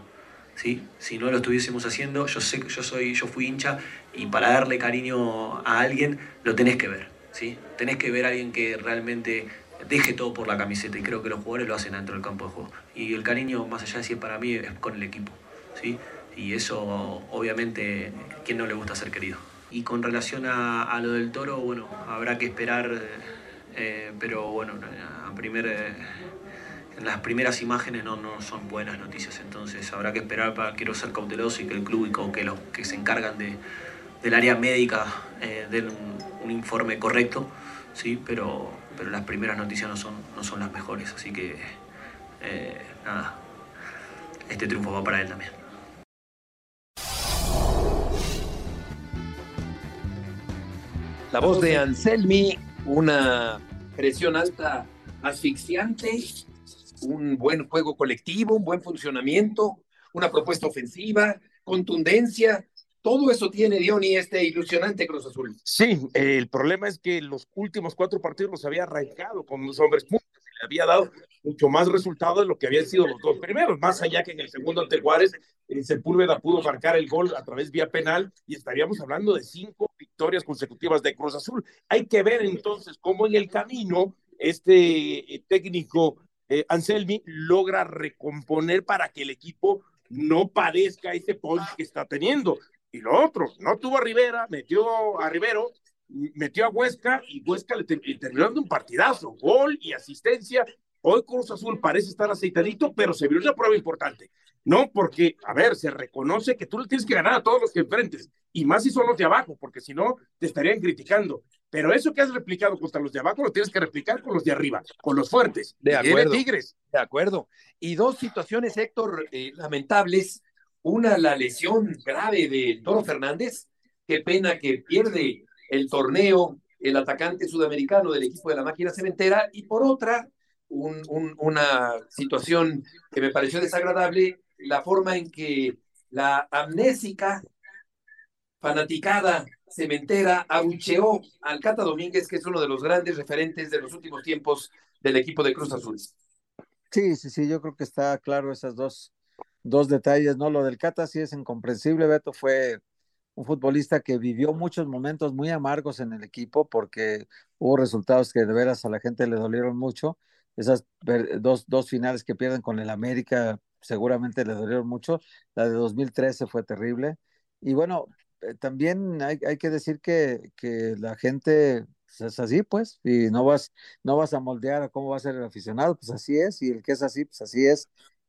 ¿sí? Si no lo estuviésemos haciendo, yo sé que yo soy, yo fui hincha y para darle cariño a alguien lo tenés que ver. ¿sí? Tenés que ver a alguien que realmente deje todo por la camiseta y creo que los jugadores lo hacen dentro del campo de juego. Y el cariño, más allá de si es para mí, es con el equipo. ¿sí? Y eso, obviamente, ¿quién no le gusta ser querido? Y con relación a, lo del toro, bueno, habrá que esperar, eh, pero bueno, a primer, eh, las primeras imágenes no, no son buenas noticias, entonces habrá que esperar, para, quiero ser cauteloso y que el club y que los que se encargan de, del área médica eh, den un, informe correcto, sí, pero, pero las primeras noticias no son, no son las mejores, así que nada, este triunfo va para él también. La voz de Anselmi, una presión alta asfixiante, un buen juego colectivo, un buen funcionamiento, una propuesta ofensiva, contundencia. Todo eso tiene Diony este ilusionante Cruz Azul. Sí, el problema es que los últimos cuatro partidos los había arrancado con los hombres puntos le había dado mucho más resultado de lo que habían sido los dos primeros, más allá que en el segundo ante Juárez, el Sepúlveda pudo marcar el gol a través vía penal y estaríamos hablando de cinco victorias consecutivas de Cruz Azul. Hay que ver entonces cómo en el camino este eh, técnico eh, Anselmi logra recomponer para que el equipo no padezca ese punch que está teniendo. Y lo otro, no tuvo a Rivera, metió a Rivero, metió a Huesca y Huesca le, terminó dando un partidazo, gol y asistencia. Hoy Cruz Azul parece estar aceitadito, pero se vio una prueba importante. No, porque, a ver, se reconoce que tú le tienes que ganar a todos los que enfrentes, y más si son los de abajo, porque si no, te estarían criticando. Pero eso que has replicado contra los de abajo lo tienes que replicar con los de arriba, con los fuertes. De acuerdo. Tigres. De acuerdo. Y dos situaciones, Héctor, eh, lamentables. Una, la lesión grave de Toro Fernández. Qué pena que pierde el torneo, el atacante sudamericano del equipo de la máquina cementera. Y por otra, una situación que me pareció desagradable, la forma en que la amnésica, fanaticada, cementera, abucheó al Cata Domínguez, que es uno de los grandes referentes de los últimos tiempos del equipo de Cruz Azul. Sí, sí, sí, yo creo que está claro esas dos, dos detalles, ¿no? Lo del Cata sí es incomprensible, Beto fue un futbolista que vivió muchos momentos muy amargos en el equipo porque hubo resultados que de veras a la gente le dolieron mucho. Esas dos, dos finales que pierden con el América seguramente le dolieron mucho. La de 2013 fue terrible. Y bueno, eh, también hay, hay, que decir que, que la gente pues, es así, pues, y no vas, no vas a moldear a cómo va a ser el aficionado, pues así es, y el que es así, pues así es.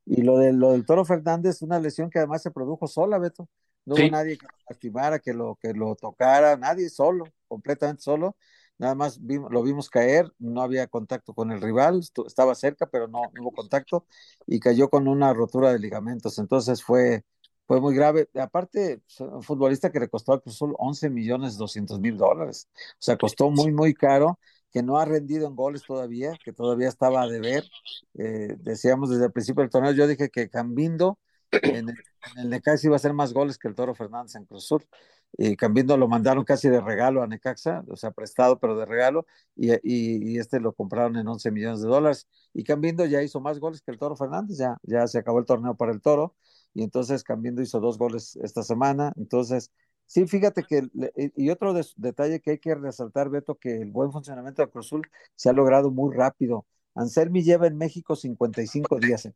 Y lo, de, lo del Toro Fernández, una lesión que además se produjo sola, Beto. No hubo nadie que lo lastimara, que lo, que lo tocara, nadie solo, completamente solo nada más lo vimos caer, no había contacto con el rival, estaba cerca, pero no, hubo contacto y cayó con una rotura de ligamentos. Entonces fue, fue muy grave. Aparte, un futbolista que le costó al Cruz 11 millones 200 mil dólares. O sea, costó muy, muy caro, que no ha rendido en goles todavía, que todavía estaba a deber. Eh, decíamos desde el principio del torneo, yo dije que Cambindo en el, Necaxa iba a hacer más goles que el Toro Fernández en Cruz Sur y Cambindo lo mandaron casi de regalo a Necaxa, o sea, prestado, pero de regalo, y, y, este lo compraron en 11 millones de dólares. Y Cambindo ya hizo más goles que el Toro Fernández, ya, ya se acabó el torneo para el Toro, y entonces Cambindo hizo dos goles esta semana. Entonces, sí, fíjate que, y otro detalle que hay que resaltar, Beto, que el buen funcionamiento de Cruzul se ha logrado muy rápido. Anselmi lleva en México 55 días.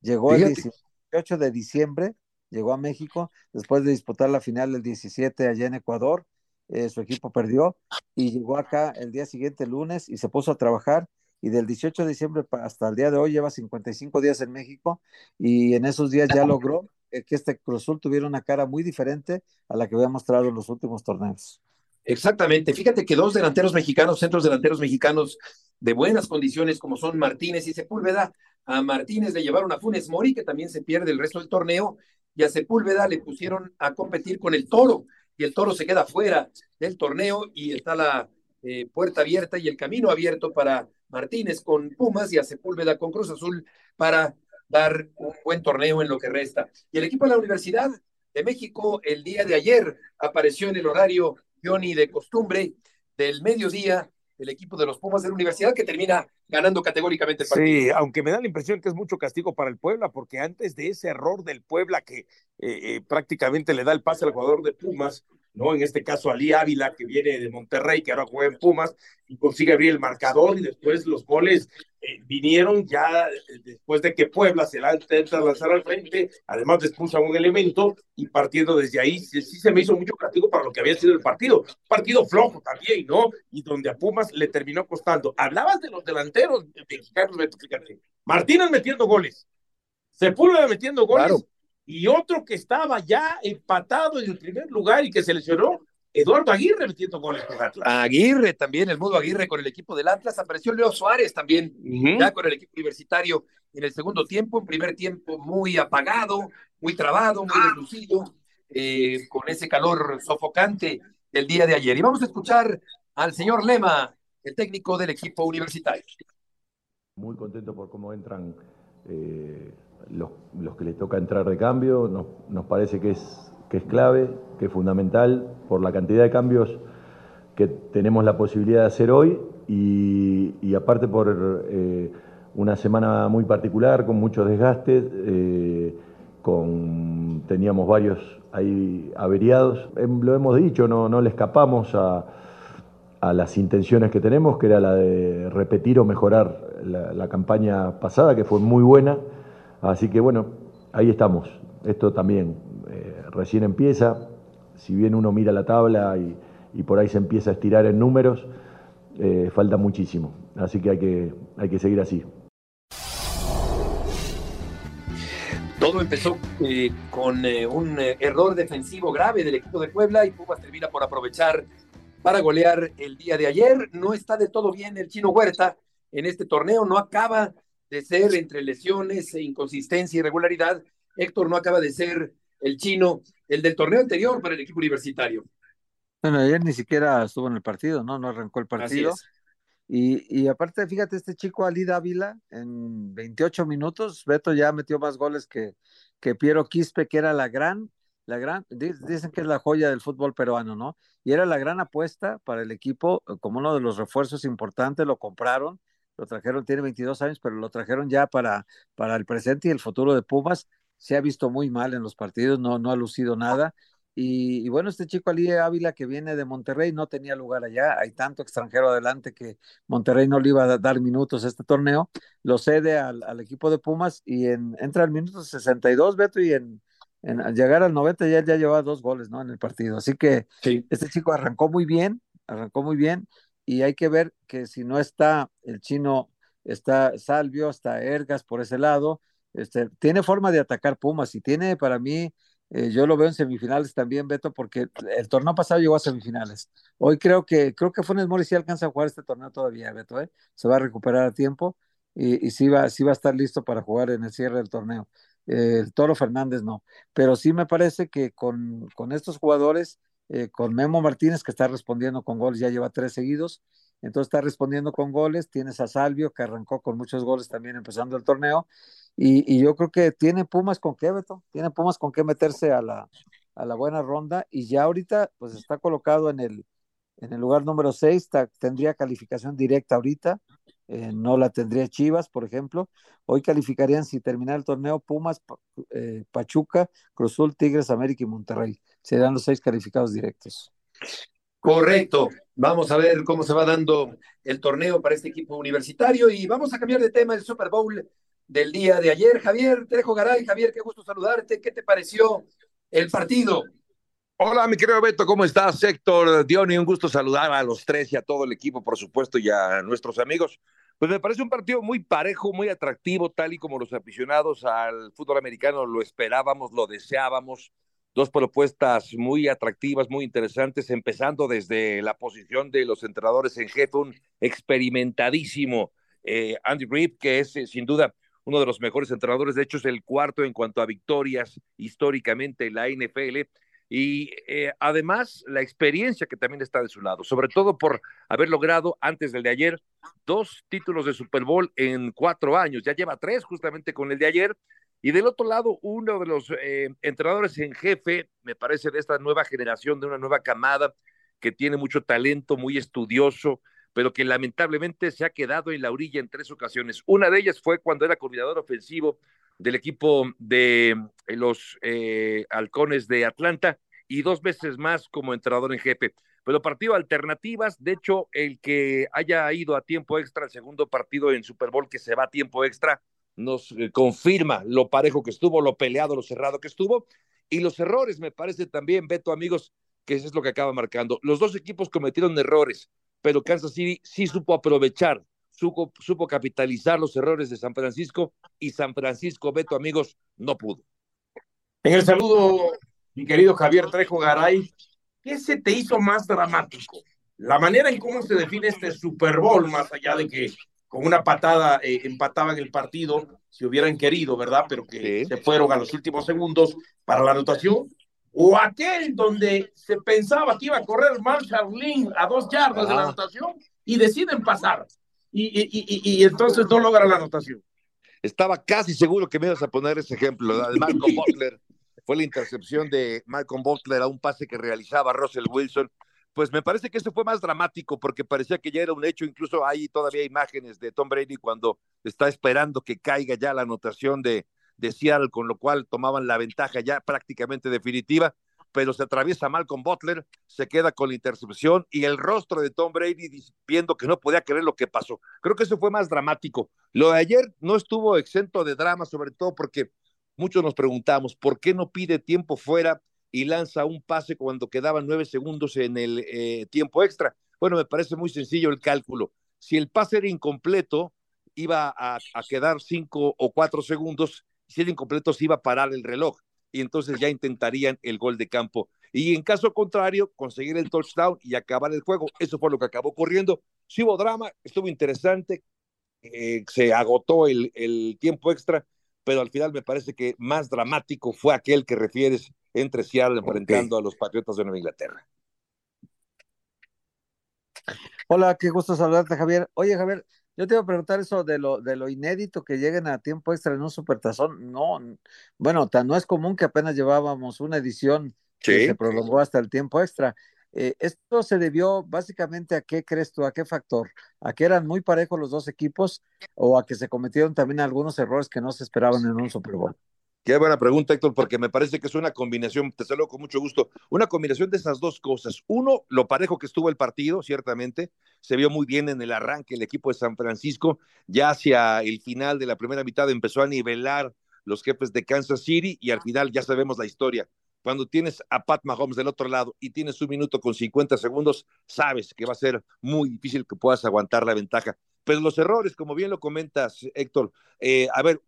Llegó el 18 de diciembre llegó a México después de disputar la final del 17 allá en Ecuador. Eh, su equipo perdió y llegó acá el día siguiente, lunes, y se puso a trabajar. Y del 18 de diciembre hasta el día de hoy lleva 55 días en México y en esos días ya logró eh, que este Cruzul tuviera una cara muy diferente a la que había mostrado en los últimos torneos. Exactamente. Fíjate que dos delanteros mexicanos, centros delanteros mexicanos de buenas condiciones, como son Martínez y Sepúlveda, A Martínez le llevaron a Funes Mori, que también se pierde el resto del torneo, y a Sepúlveda le pusieron a competir con el Toro, y el Toro se queda fuera del torneo y está la eh, puerta abierta y el camino abierto para Martínez con Pumas y a Sepúlveda con Cruz Azul para dar un buen torneo en lo que resta. Y el equipo de la Universidad de México el día de ayer apareció en el horario Johnny de costumbre del mediodía el equipo de los Pumas de la Universidad que termina ganando categóricamente el partido. Sí, aunque me da la impresión que es mucho castigo para el Puebla, porque antes de ese error del Puebla que eh, eh, prácticamente le da el pase al jugador de Pumas, ¿no? En este caso, Ali Ávila, que viene de Monterrey, que ahora juega en Pumas, y consigue abrir el marcador, y después los goles eh, vinieron ya eh, después de que Puebla se la intenta lanzar al frente, además expulsa un elemento, y partiendo desde ahí, sí, se me hizo mucho castigo para lo que había sido el partido. Partido flojo también, ¿no? Y donde a Pumas le terminó costando. Hablabas de los delanteros mexicanos, fíjate. Martínez metiendo goles. Sepúlveda metiendo goles y otro que estaba ya empatado en el primer lugar y que se lesionó, Eduardo Aguirre metiendo goles con Atlas. Aguirre también, el modo Aguirre con el equipo del Atlas, apareció Leo Suárez también, ya con el equipo universitario en el segundo tiempo, un primer tiempo muy apagado, muy trabado, muy deslucido, eh, con ese calor sofocante del día de ayer. Y vamos a escuchar al señor Lema, el técnico del equipo universitario. Muy contento por cómo entran eh, los, los, que les toca entrar de cambio, nos, nos, parece que es, que es clave, que es fundamental por la cantidad de cambios que tenemos la posibilidad de hacer hoy y, aparte por eh, una semana muy particular, con muchos desgastes, eh, con, teníamos varios ahí averiados, em, lo hemos dicho, no, no le escapamos a, a las intenciones que tenemos, que era la de repetir o mejorar la campaña pasada, que fue muy buena. Así que bueno, ahí estamos. Esto también eh, recién empieza. Si bien uno mira la tabla y, por ahí se empieza a estirar en números, eh, falta muchísimo. Así que hay que, hay que seguir así. Todo empezó eh, con un error defensivo grave del equipo de Puebla y Pumas termina por aprovechar para golear el día de ayer. No está de todo bien el chino Huerta en este torneo, no acaba de ser entre lesiones e inconsistencia irregularidad. Héctor no acaba de ser el chino, el del torneo anterior para el equipo universitario. Bueno, ayer ni siquiera estuvo en el partido, ¿no? No arrancó el partido. Y, y, aparte, fíjate, este chico Ali Dávila, en 28 minutos, Beto ya metió más goles que, que Piero Quispe, que era la gran, la gran, dicen que es la joya del fútbol peruano, ¿no? Y era la gran apuesta para el equipo, como uno de los refuerzos importantes, lo compraron lo trajeron, tiene 22 años, pero lo trajeron ya para, para el presente y el futuro de Pumas. Se ha visto muy mal en los partidos, no, no ha lucido nada. Y, y, bueno, este chico Ali Ávila que viene de Monterrey no tenía lugar allá. Hay tanto extranjero adelante que Monterrey no le iba a dar minutos a este torneo. Lo cede al, al equipo de Pumas y en, entra al minuto 62, Beto, y en, en al llegar al 90 ya, ya lleva dos goles ¿no? en el partido. Así que sí. este chico arrancó muy bien, arrancó muy bien y hay que ver que si no está el chino, está Salvio, está Ergas por ese lado, este, tiene forma de atacar Pumas y tiene para mí, eh, yo lo veo en semifinales también, Beto, porque el torneo pasado llegó a semifinales. Hoy creo que, creo que Funes Mori sí alcanza a jugar este torneo todavía, Beto, ¿eh? se va a recuperar a tiempo y, y sí, va, sí va a estar listo para jugar en el cierre del torneo. Eh, el Toro Fernández no, pero sí me parece que con, con estos jugadores eh, con Memo Martínez, que está respondiendo con goles, ya lleva tres seguidos, entonces está respondiendo con goles, tienes a Salvio, que arrancó con muchos goles también empezando el torneo, y, yo creo que tiene Pumas con qué, Beto, tiene Pumas con qué meterse a la, a la buena ronda, y ya ahorita pues está colocado en el, en el lugar número 6, tendría calificación directa ahorita, eh, no la tendría Chivas, por ejemplo. Hoy calificarían, si termina el torneo, Pumas, eh, Pachuca, Cruzul, Tigres, América y Monterrey. Serán los seis calificados directos. Correcto. Vamos a ver cómo se va dando el torneo para este equipo universitario y vamos a cambiar de tema el Super Bowl del día de ayer. Javier Trejo Garay, Javier, qué gusto saludarte. ¿Qué te pareció el partido? Hola, mi querido Beto, ¿cómo estás? Héctor, Diony, un gusto saludar a los tres y a todo el equipo, por supuesto, y a nuestros amigos. Pues me parece un partido muy parejo, muy atractivo, tal y como los aficionados al fútbol americano lo esperábamos, lo deseábamos. Dos propuestas muy atractivas, muy interesantes, empezando desde la posición de los entrenadores en jefe, un experimentadísimo eh, Andy Reid, que es eh, sin duda uno de los mejores entrenadores, de hecho es el cuarto en cuanto a victorias históricamente en la NFL. Y eh, además la experiencia que también está de su lado, sobre todo por haber logrado antes del de ayer dos títulos de Super Bowl en cuatro años, ya lleva tres justamente con el de ayer. Y del otro lado, uno de los eh, entrenadores en jefe, me parece, de esta nueva generación, de una nueva camada, que tiene mucho talento, muy estudioso, pero que lamentablemente se ha quedado en la orilla en tres ocasiones. Una de ellas fue cuando era coordinador ofensivo del equipo de eh, los eh, halcones de Atlanta y dos veces más como entrenador en jefe. Pero partido alternativas, de hecho, el que haya ido a tiempo extra, el segundo partido en Super Bowl que se va a tiempo extra, nos eh, confirma lo parejo que estuvo, lo peleado, lo cerrado que estuvo. Y los errores, me parece también, Beto, amigos, que eso es lo que acaba marcando. Los dos equipos cometieron errores, pero Kansas City sí supo aprovechar, supo, supo capitalizar los errores de San Francisco y San Francisco, Beto, amigos, no pudo. En el saludo, mi querido Javier Trejo Garay, ¿qué se te hizo más dramático? La manera en cómo se define este Super Bowl, más allá de que con una patada eh, empataban el partido, si hubieran querido, ¿verdad? Pero que se fueron a los últimos segundos para la anotación. O aquel donde se pensaba que iba a correr Marshall Lynn a dos yardas de la anotación y deciden pasar. Y, y, y, y, entonces no logra la anotación. Estaba casi seguro que me ibas a poner ese ejemplo, de Malcolm Butler. Fue la intercepción de Malcolm Butler a un pase que realizaba Russell Wilson pues me parece que eso fue más dramático porque parecía que ya era un hecho, incluso hay todavía imágenes de Tom Brady cuando está esperando que caiga ya la anotación de, de Seattle, con lo cual tomaban la ventaja ya prácticamente definitiva, pero se atraviesa mal con Butler, se queda con la intercepción y el rostro de Tom Brady viendo que no podía creer lo que pasó. Creo que eso fue más dramático. Lo de ayer no estuvo exento de drama, sobre todo porque muchos nos preguntamos, ¿por qué no pide tiempo fuera y lanza un pase cuando quedaban nueve segundos en el eh, tiempo extra. Bueno, me parece muy sencillo el cálculo. Si el pase era incompleto, iba a, quedar cinco o cuatro segundos. Si era incompleto, se iba a parar el reloj y entonces ya intentarían el gol de campo. Y en caso contrario, conseguir el touchdown y acabar el juego. Eso fue lo que acabó corriendo. Si hubo drama, estuvo interesante, eh, se agotó el, el tiempo extra, pero al final me parece que más dramático fue aquel que refieres entre Seattle enfrentando a los Patriotas de Nueva Inglaterra. Hola, qué gusto saludarte, Javier. Oye, Javier, yo te iba a preguntar eso de lo, de lo inédito que lleguen a tiempo extra en un supertazón. No, bueno, tan no es común que apenas llevábamos una edición que se prolongó hasta el tiempo extra. Eh, ¿Esto se debió básicamente a qué crees tú, a qué factor? ¿A que eran muy parejos los dos equipos o a que se cometieron también algunos errores que no se esperaban en un Super Bowl? Qué buena pregunta, Héctor, porque me parece que es una combinación, te saludo con mucho gusto, una combinación de esas dos cosas. Uno, lo parejo que estuvo el partido, ciertamente, se vio muy bien en el arranque el equipo de San Francisco, ya hacia el final de la primera mitad empezó a nivelar los jefes de Kansas City y al final ya sabemos la historia. Cuando tienes a Pat Mahomes del otro lado y tienes un minuto con 50 segundos, sabes que va a ser muy difícil que puedas aguantar la ventaja. Pero los errores, como bien lo comentas, Héctor, eh, a ver,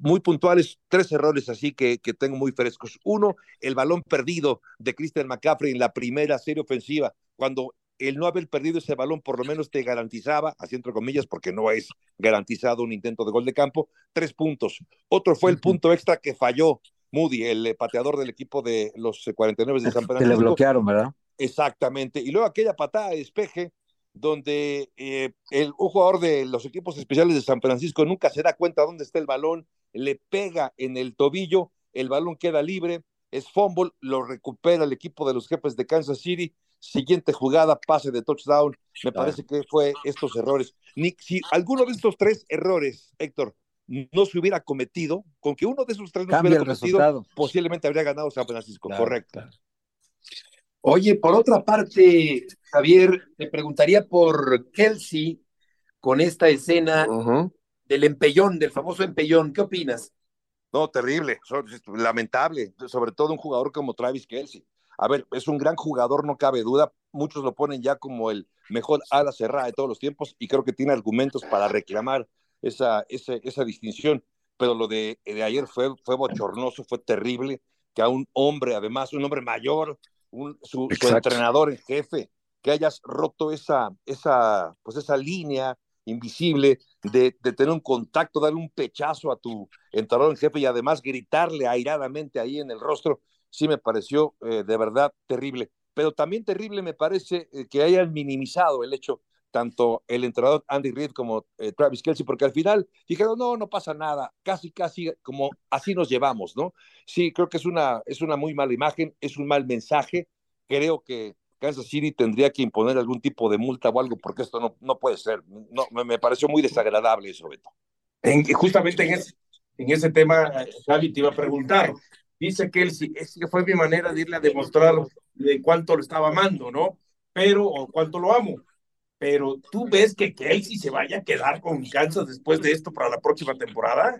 muy puntuales, tres errores así que, que tengo muy frescos. Uno, el balón perdido de Christian McCaffrey en la primera serie ofensiva, cuando el no haber perdido ese balón por lo menos te garantizaba, así entre comillas, porque no es garantizado un intento de gol de campo, tres puntos. Otro fue el punto extra que falló Moody, el pateador del equipo de los 49 de San Francisco. Que le bloquearon, ¿verdad? Exactamente. Y luego aquella patada de despeje donde eh, el, un jugador de los equipos especiales de San Francisco nunca se da cuenta dónde está el balón, le pega en el tobillo, el balón queda libre, es fumble, lo recupera el equipo de los jefes de Kansas City, siguiente jugada, pase de touchdown, me parece que fue estos errores. Si alguno de estos tres errores, Héctor, no se hubiera cometido, con que uno de esos tres no se hubiera cometido, posiblemente habría ganado San Francisco, correcto. Oye, por otra parte, Javier, te preguntaría por Kelsey con esta escena del empellón, del famoso empellón. ¿Qué opinas? No, terrible, lamentable, sobre todo un jugador como Travis Kelsey. A ver, es un gran jugador, no cabe duda. Muchos lo ponen ya como el mejor ala cerrada de todos los tiempos y creo que tiene argumentos para reclamar esa, esa, esa distinción. Pero lo de, de ayer fue, fue bochornoso, fue terrible que a un hombre, además, un hombre mayor, su, entrenador en jefe, que hayas roto esa, esa, pues esa línea invisible, de, de, tener un contacto, darle un pechazo a tu entrenador en jefe y además gritarle airadamente ahí en el rostro, sí me pareció eh, de verdad terrible. Pero también terrible me parece eh, que hayan minimizado el hecho tanto el entrenador Andy Reid como eh, Travis Kelsey, porque al final dijeron, no, no pasa nada, casi, casi como así nos llevamos, ¿no? Sí, creo que es una, es una muy mala imagen, es un mal mensaje, creo que Kansas City tendría que imponer algún tipo de multa o algo, porque esto no, no puede ser, no, me, me pareció muy desagradable eso, Beto. En, justamente en ese, en ese tema, Javi, te iba a preguntar, dice Kelsey, es que fue mi manera de irle a demostrar de cuánto lo estaba amando, ¿no? Pero, o cuánto lo amo pero ¿tú ves que Kelsey se vaya a quedar con Kansas después de esto para la próxima temporada?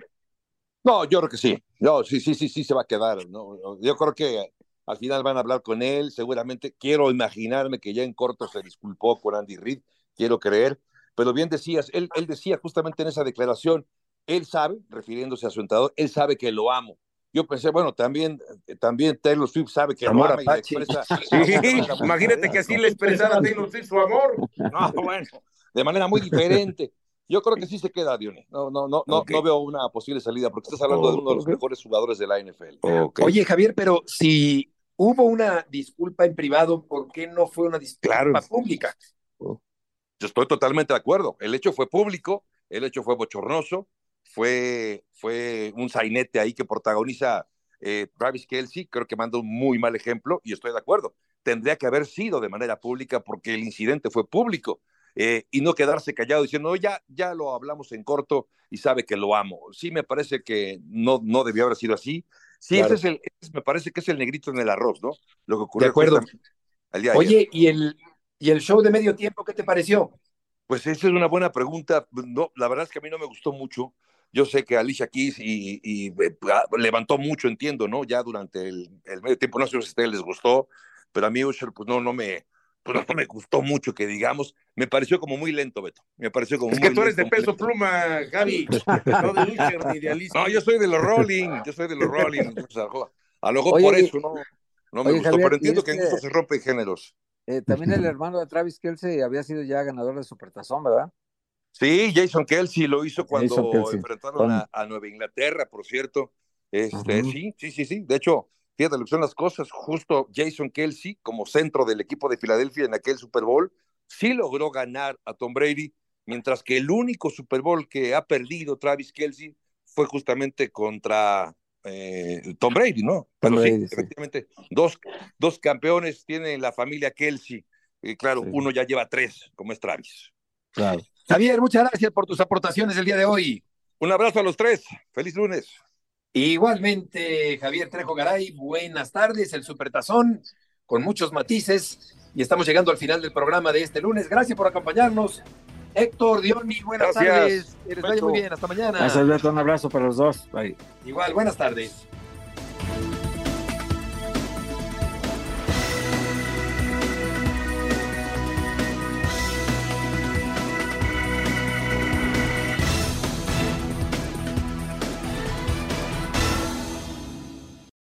No, yo creo que sí. No, sí, sí, sí, sí se va a quedar. No, yo creo que al final van a hablar con él, seguramente. Quiero imaginarme que ya en corto se disculpó con Andy Reid, quiero creer. Pero bien decías, él, él decía justamente en esa declaración, él sabe, refiriéndose a su entrenador, él sabe que lo amo yo pensé, bueno, también, también Taylor Swift sabe que amor ama y le expresa. Sí, imagínate que así le expresara a Taylor Swift su amor. No, bueno, de manera muy diferente. Yo creo que sí se queda, Dione. No, no, no, no, no veo una posible salida porque estás hablando de uno de los mejores jugadores de la NFL. Oye, Javier, pero si hubo una disculpa en privado, ¿por qué no fue una disculpa pública? Yo estoy totalmente de acuerdo. El hecho fue público, el hecho fue bochornoso, fue, fue un sainete ahí que protagoniza eh, Travis Kelsey, creo que manda un muy mal ejemplo y estoy de acuerdo. Tendría que haber sido de manera pública porque el incidente fue público eh, y no quedarse callado diciendo, no, ya, ya lo hablamos en corto y sabe que lo amo. Sí, me parece que no, no debió haber sido así. Sí, ese es el, me parece que es el negrito en el arroz, ¿no? Lo que ocurrió. De acuerdo. Oye, ¿y el, ¿y el show de medio tiempo qué te pareció? Pues esa es una buena pregunta. No, la verdad es que a mí no me gustó mucho. Yo sé que Alicia Keys y, y, eh, ah, levantó mucho, entiendo, ¿no? Ya durante el, el, medio tiempo, no sé si a ustedes les gustó, pero a mí Usher, pues no, no me, pues no me gustó mucho que digamos, me pareció como muy lento, Beto. Me pareció como es que tú eres de peso pluma, Gaby, no de Usher ni de Alicia. No, yo soy de los Rolling, yo soy de los Rolling. a lo mejor por eso no, no me gustó, pero entiendo que en eso se rompen géneros. Eh, también el hermano de Travis Kelsey había sido ya ganador de Supertazón, ¿verdad? Sí, Jason Kelsey lo hizo cuando enfrentaron a, Nueva Inglaterra, por cierto. Este, Sí, sí, sí, sí. De hecho, fíjate lo que son las cosas. Justo Jason Kelsey, como centro del equipo de Filadelfia en aquel Super Bowl, sí logró ganar a Tom Brady, mientras que el único Super Bowl que ha perdido Travis Kelsey fue justamente contra eh, Tom Brady, ¿no? Pero sí, efectivamente, dos, dos campeones tiene la familia Kelsey. Y claro, uno ya lleva tres, como es Travis. Claro. Javier, muchas gracias por tus aportaciones el día de hoy. Un abrazo a los tres. Feliz lunes. Igualmente, Javier Trejo Garay, buenas tardes. El Supertazón con muchos matices. Y estamos llegando al final del programa de este lunes. Gracias por acompañarnos. Héctor, Diony, buenas tardes. Eres muy bien. Hasta mañana. Gracias, Alberto. Un abrazo para los dos. Bye. Igual, buenas tardes.